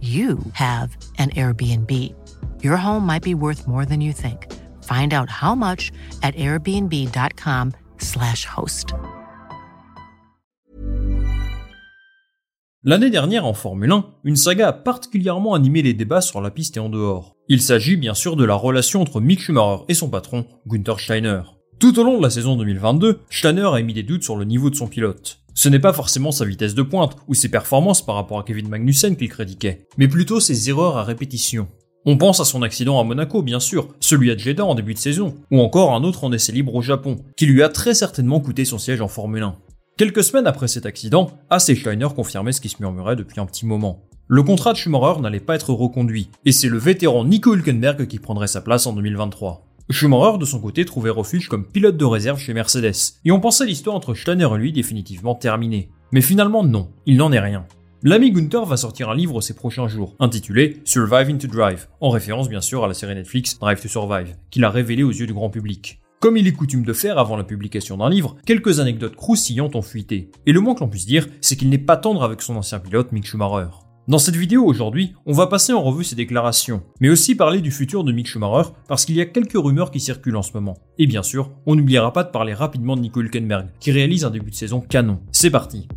you have an Airbnb. Your home might be worth more than you think. Find out how much at airbnb.com/slash host. L'année dernière en Formule 1, une saga a particulièrement animé les débats sur la piste et en dehors. Il s'agit bien sûr de la relation entre Mick Schumacher et son patron, Günther Steiner. Tout au long de la saison 2022, Steiner a émis des doutes sur le niveau de son pilote. Ce n'est pas forcément sa vitesse de pointe ou ses performances par rapport à Kevin Magnussen qu'il critiquait, mais plutôt ses erreurs à répétition. On pense à son accident à Monaco, bien sûr, celui à Jeddah en début de saison, ou encore un autre en essai libre au Japon, qui lui a très certainement coûté son siège en Formule 1. Quelques semaines après cet accident, et Steiner confirmaient ce qui se murmurait depuis un petit moment. Le contrat de Schumacher n'allait pas être reconduit, et c'est le vétéran Nico Hülkenberg qui prendrait sa place en 2023. Schumacher, de son côté, trouvait refuge comme pilote de réserve chez Mercedes, et on pensait l'histoire entre Steiner et lui définitivement terminée. Mais finalement non, il n'en est rien. L'ami Gunther va sortir un livre ces prochains jours, intitulé Surviving to Drive, en référence bien sûr à la série Netflix Drive to Survive, qu'il a révélé aux yeux du grand public. Comme il est coutume de faire avant la publication d'un livre, quelques anecdotes croustillantes ont fuité. Et le moins que l'on puisse dire, c'est qu'il n'est pas tendre avec son ancien pilote Mick Schumacher. Dans cette vidéo aujourd'hui, on va passer en revue ses déclarations, mais aussi parler du futur de Mick Schumacher parce qu'il y a quelques rumeurs qui circulent en ce moment. Et bien sûr, on n'oubliera pas de parler rapidement de Nico Hülkenberg, qui réalise un début de saison canon. C'est parti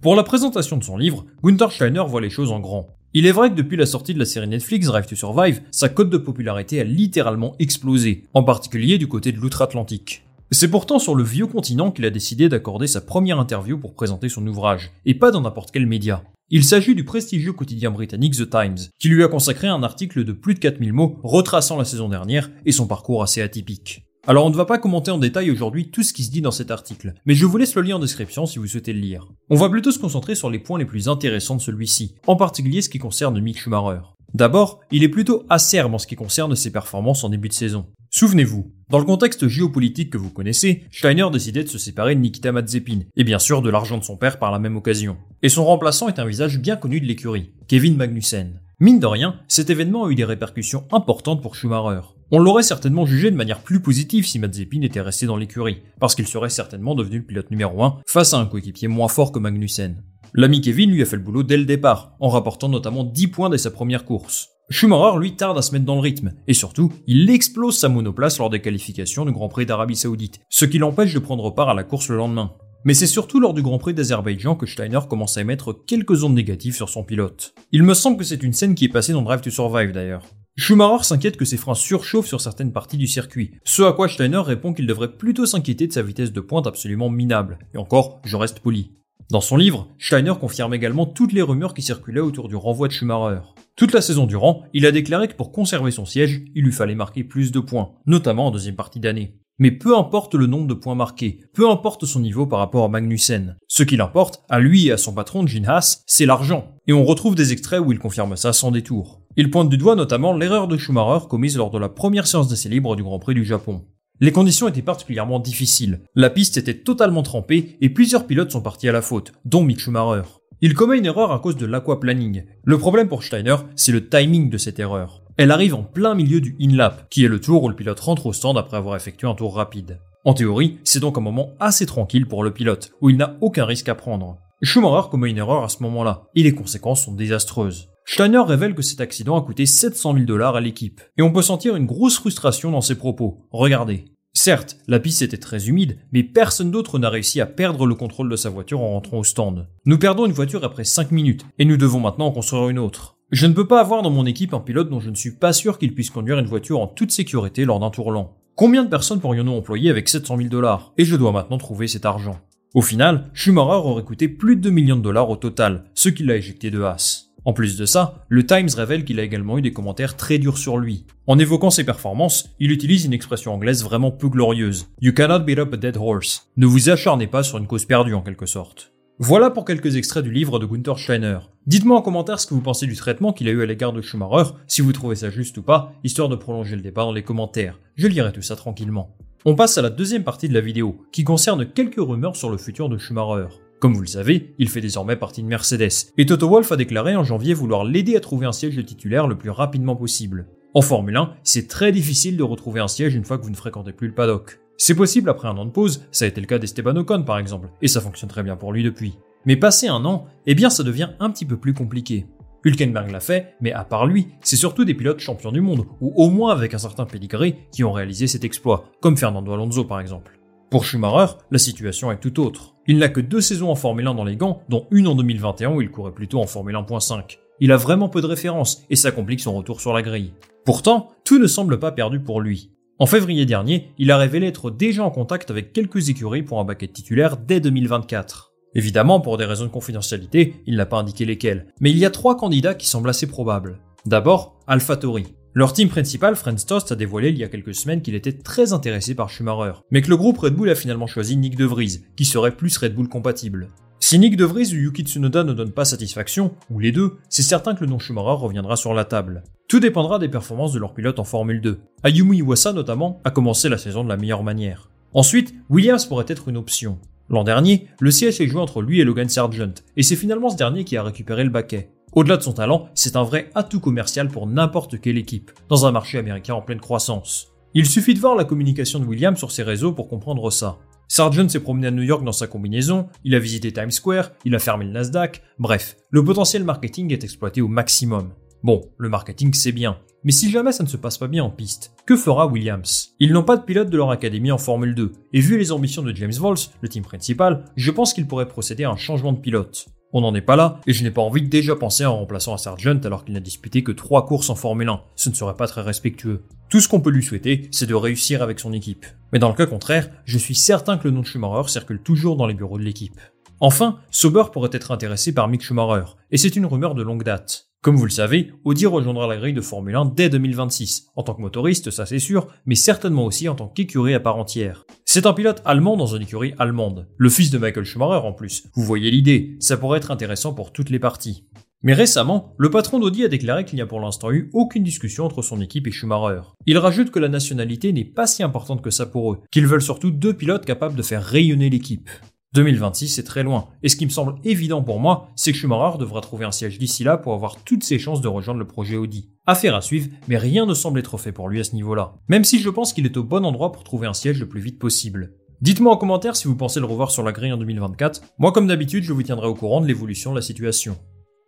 Pour la présentation de son livre, Gunther Steiner voit les choses en grand. Il est vrai que depuis la sortie de la série Netflix Drive to Survive, sa cote de popularité a littéralement explosé, en particulier du côté de l'outre-Atlantique. C'est pourtant sur le vieux continent qu'il a décidé d'accorder sa première interview pour présenter son ouvrage, et pas dans n'importe quel média. Il s'agit du prestigieux quotidien britannique The Times, qui lui a consacré un article de plus de 4000 mots retraçant la saison dernière et son parcours assez atypique. Alors on ne va pas commenter en détail aujourd'hui tout ce qui se dit dans cet article, mais je vous laisse le lien en description si vous souhaitez le lire. On va plutôt se concentrer sur les points les plus intéressants de celui-ci, en particulier ce qui concerne Mick Schumacher. D'abord, il est plutôt acerbe en ce qui concerne ses performances en début de saison. Souvenez-vous, dans le contexte géopolitique que vous connaissez, Steiner décidait de se séparer de Nikita Mazepin, et bien sûr de l'argent de son père par la même occasion. Et son remplaçant est un visage bien connu de l'écurie, Kevin Magnussen. Mine de rien, cet événement a eu des répercussions importantes pour Schumacher. On l'aurait certainement jugé de manière plus positive si Mazepin était resté dans l'écurie, parce qu'il serait certainement devenu le pilote numéro 1 face à un coéquipier moins fort que Magnussen. L'ami Kevin lui a fait le boulot dès le départ, en rapportant notamment 10 points dès sa première course. Schumacher, lui, tarde à se mettre dans le rythme, et surtout, il explose sa monoplace lors des qualifications du Grand Prix d'Arabie Saoudite, ce qui l'empêche de prendre part à la course le lendemain. Mais c'est surtout lors du Grand Prix d'Azerbaïdjan que Steiner commence à émettre quelques ondes négatives sur son pilote. Il me semble que c'est une scène qui est passée dans Drive to Survive d'ailleurs. Schumacher s'inquiète que ses freins surchauffent sur certaines parties du circuit, ce à quoi Steiner répond qu'il devrait plutôt s'inquiéter de sa vitesse de pointe absolument minable. Et encore, je reste poli. Dans son livre, Steiner confirme également toutes les rumeurs qui circulaient autour du renvoi de Schumacher. Toute la saison durant, il a déclaré que pour conserver son siège, il lui fallait marquer plus de points, notamment en deuxième partie d'année. Mais peu importe le nombre de points marqués, peu importe son niveau par rapport à Magnussen. Ce qu'il importe, à lui et à son patron Gene Haas, c'est l'argent. Et on retrouve des extraits où il confirme ça sans détour. Il pointe du doigt notamment l'erreur de Schumacher commise lors de la première séance d'essai libre du Grand Prix du Japon. Les conditions étaient particulièrement difficiles. La piste était totalement trempée et plusieurs pilotes sont partis à la faute, dont Mick Schumacher. Il commet une erreur à cause de l'aquaplaning. Le problème pour Steiner, c'est le timing de cette erreur. Elle arrive en plein milieu du in-lap, qui est le tour où le pilote rentre au stand après avoir effectué un tour rapide. En théorie, c'est donc un moment assez tranquille pour le pilote, où il n'a aucun risque à prendre. Schumacher commet une erreur à ce moment-là, et les conséquences sont désastreuses. Steiner révèle que cet accident a coûté 700 000 dollars à l'équipe, et on peut sentir une grosse frustration dans ses propos. Regardez. Certes, la piste était très humide, mais personne d'autre n'a réussi à perdre le contrôle de sa voiture en rentrant au stand. Nous perdons une voiture après 5 minutes, et nous devons maintenant en construire une autre. Je ne peux pas avoir dans mon équipe un pilote dont je ne suis pas sûr qu'il puisse conduire une voiture en toute sécurité lors d'un tour lent. Combien de personnes pourrions-nous employer avec 700 000 dollars? Et je dois maintenant trouver cet argent. Au final, Schumacher aurait coûté plus de 2 millions de dollars au total, ce qui l'a éjecté de Haas. En plus de ça, le Times révèle qu'il a également eu des commentaires très durs sur lui. En évoquant ses performances, il utilise une expression anglaise vraiment peu glorieuse. You cannot beat up a dead horse. Ne vous acharnez pas sur une cause perdue en quelque sorte. Voilà pour quelques extraits du livre de Gunther Steiner. Dites-moi en commentaire ce que vous pensez du traitement qu'il a eu à l'égard de Schumacher, si vous trouvez ça juste ou pas, histoire de prolonger le débat dans les commentaires. Je lirai tout ça tranquillement. On passe à la deuxième partie de la vidéo, qui concerne quelques rumeurs sur le futur de Schumacher. Comme vous le savez, il fait désormais partie de Mercedes, et Toto Wolff a déclaré en janvier vouloir l'aider à trouver un siège de titulaire le plus rapidement possible. En Formule 1, c'est très difficile de retrouver un siège une fois que vous ne fréquentez plus le paddock. C'est possible après un an de pause, ça a été le cas d'Esteban Ocon par exemple, et ça fonctionne très bien pour lui depuis. Mais passé un an, eh bien ça devient un petit peu plus compliqué. Hülkenberg l'a fait, mais à part lui, c'est surtout des pilotes champions du monde, ou au moins avec un certain pédigré, qui ont réalisé cet exploit, comme Fernando Alonso par exemple. Pour Schumacher, la situation est tout autre. Il n'a que deux saisons en Formule 1 dans les gants, dont une en 2021 où il courait plutôt en Formule 1.5. Il a vraiment peu de références, et ça complique son retour sur la grille. Pourtant, tout ne semble pas perdu pour lui. En février dernier, il a révélé être déjà en contact avec quelques écuries pour un baquet titulaire dès 2024. Évidemment, pour des raisons de confidentialité, il n'a pas indiqué lesquelles, mais il y a trois candidats qui semblent assez probables. D'abord, AlphaTauri. Leur team principal, Franz Tost, a dévoilé il y a quelques semaines qu'il était très intéressé par Schumacher, mais que le groupe Red Bull a finalement choisi Nick De Vries, qui serait plus Red Bull compatible. Si Nick De Vries ou Yuki Tsunoda ne donnent pas satisfaction, ou les deux, c'est certain que le nom Schumacher reviendra sur la table. Tout dépendra des performances de leurs pilotes en Formule 2. Ayumi Iwasa notamment a commencé la saison de la meilleure manière. Ensuite, Williams pourrait être une option. L'an dernier, le siège est joué entre lui et Logan Sargent, et c'est finalement ce dernier qui a récupéré le baquet. Au-delà de son talent, c'est un vrai atout commercial pour n'importe quelle équipe, dans un marché américain en pleine croissance. Il suffit de voir la communication de Williams sur ses réseaux pour comprendre ça. Sargent s'est promené à New York dans sa combinaison, il a visité Times Square, il a fermé le Nasdaq, bref, le potentiel marketing est exploité au maximum. Bon, le marketing c'est bien, mais si jamais ça ne se passe pas bien en piste, que fera Williams? Ils n'ont pas de pilote de leur académie en Formule 2, et vu les ambitions de James Vols, le team principal, je pense qu'il pourrait procéder à un changement de pilote. On n'en est pas là, et je n'ai pas envie de déjà penser en remplaçant un Sargent alors qu'il n'a disputé que 3 courses en Formule 1, ce ne serait pas très respectueux. Tout ce qu'on peut lui souhaiter, c'est de réussir avec son équipe. Mais dans le cas contraire, je suis certain que le nom de Schumacher circule toujours dans les bureaux de l'équipe. Enfin, Sauber pourrait être intéressé par Mick Schumacher, et c'est une rumeur de longue date. Comme vous le savez, Audi rejoindra la grille de Formule 1 dès 2026, en tant que motoriste, ça c'est sûr, mais certainement aussi en tant qu'écurie à part entière. C'est un pilote allemand dans une écurie allemande, le fils de Michael Schumacher en plus. Vous voyez l'idée, ça pourrait être intéressant pour toutes les parties. Mais récemment, le patron d'Audi a déclaré qu'il n'y a pour l'instant eu aucune discussion entre son équipe et Schumacher. Il rajoute que la nationalité n'est pas si importante que ça pour eux, qu'ils veulent surtout deux pilotes capables de faire rayonner l'équipe. 2026 c'est très loin, et ce qui me semble évident pour moi, c'est que Schumacher devra trouver un siège d'ici là pour avoir toutes ses chances de rejoindre le projet Audi. Affaire à suivre, mais rien ne semble être fait pour lui à ce niveau-là. Même si je pense qu'il est au bon endroit pour trouver un siège le plus vite possible. Dites-moi en commentaire si vous pensez le revoir sur la grille en 2024. Moi comme d'habitude, je vous tiendrai au courant de l'évolution de la situation.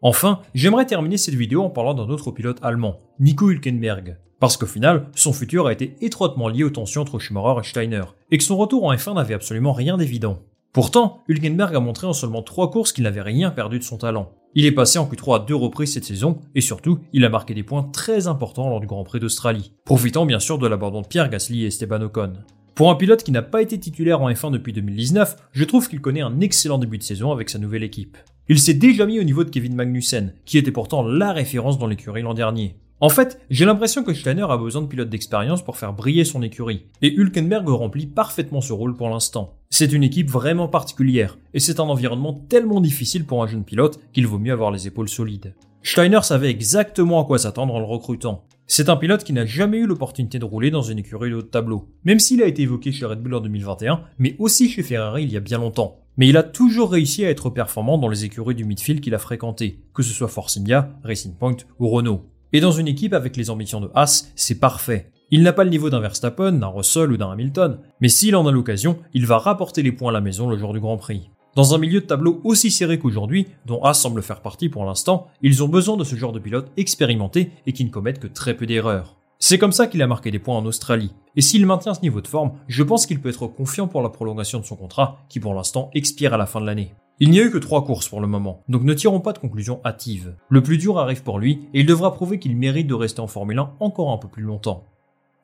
Enfin, j'aimerais terminer cette vidéo en parlant d'un autre pilote allemand, Nico Hülkenberg. Parce qu'au final, son futur a été étroitement lié aux tensions entre Schumacher et Steiner, et que son retour en F1 n'avait absolument rien d'évident. Pourtant, Hülkenberg a montré en seulement 3 courses qu'il n'avait rien perdu de son talent. Il est passé en Q3 à deux reprises cette saison, et surtout, il a marqué des points très importants lors du Grand Prix d'Australie, profitant bien sûr de l'abandon de Pierre Gasly et Esteban Ocon. Pour un pilote qui n'a pas été titulaire en F1 depuis 2019, je trouve qu'il connaît un excellent début de saison avec sa nouvelle équipe. Il s'est déjà mis au niveau de Kevin Magnussen, qui était pourtant la référence dans l'écurie l'an dernier. En fait, j'ai l'impression que Steiner a besoin de pilotes d'expérience pour faire briller son écurie, et Hülkenberg remplit parfaitement ce rôle pour l'instant. C'est une équipe vraiment particulière, et c'est un environnement tellement difficile pour un jeune pilote qu'il vaut mieux avoir les épaules solides. Steiner savait exactement à quoi s'attendre en le recrutant. C'est un pilote qui n'a jamais eu l'opportunité de rouler dans une écurie de haut tableau, même s'il a été évoqué chez Red Bull en 2021, mais aussi chez Ferrari il y a bien longtemps. Mais il a toujours réussi à être performant dans les écuries du midfield qu'il a fréquenté, que ce soit Force Racing Point ou Renault. Et dans une équipe avec les ambitions de Haas, c'est parfait. Il n'a pas le niveau d'un Verstappen, d'un Russell ou d'un Hamilton, mais s'il en a l'occasion, il va rapporter les points à la maison le jour du Grand Prix. Dans un milieu de tableau aussi serré qu'aujourd'hui, dont Haas semble faire partie pour l'instant, ils ont besoin de ce genre de pilote expérimenté et qui ne commettent que très peu d'erreurs. C'est comme ça qu'il a marqué des points en Australie. Et s'il maintient ce niveau de forme, je pense qu'il peut être confiant pour la prolongation de son contrat, qui pour l'instant expire à la fin de l'année. Il n'y a eu que trois courses pour le moment, donc ne tirons pas de conclusion hâtive. Le plus dur arrive pour lui, et il devra prouver qu'il mérite de rester en Formule 1 encore un peu plus longtemps.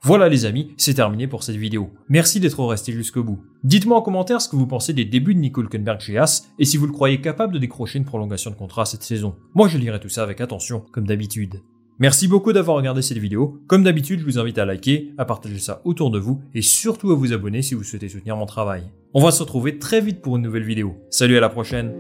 Voilà les amis, c'est terminé pour cette vidéo. Merci d'être resté jusqu'au bout. Dites-moi en commentaire ce que vous pensez des débuts de Nico Hülkenberg chez Haas et si vous le croyez capable de décrocher une prolongation de contrat cette saison. Moi je lirai tout ça avec attention, comme d'habitude. Merci beaucoup d'avoir regardé cette vidéo. Comme d'habitude, je vous invite à liker, à partager ça autour de vous et surtout à vous abonner si vous souhaitez soutenir mon travail. On va se retrouver très vite pour une nouvelle vidéo. Salut à la prochaine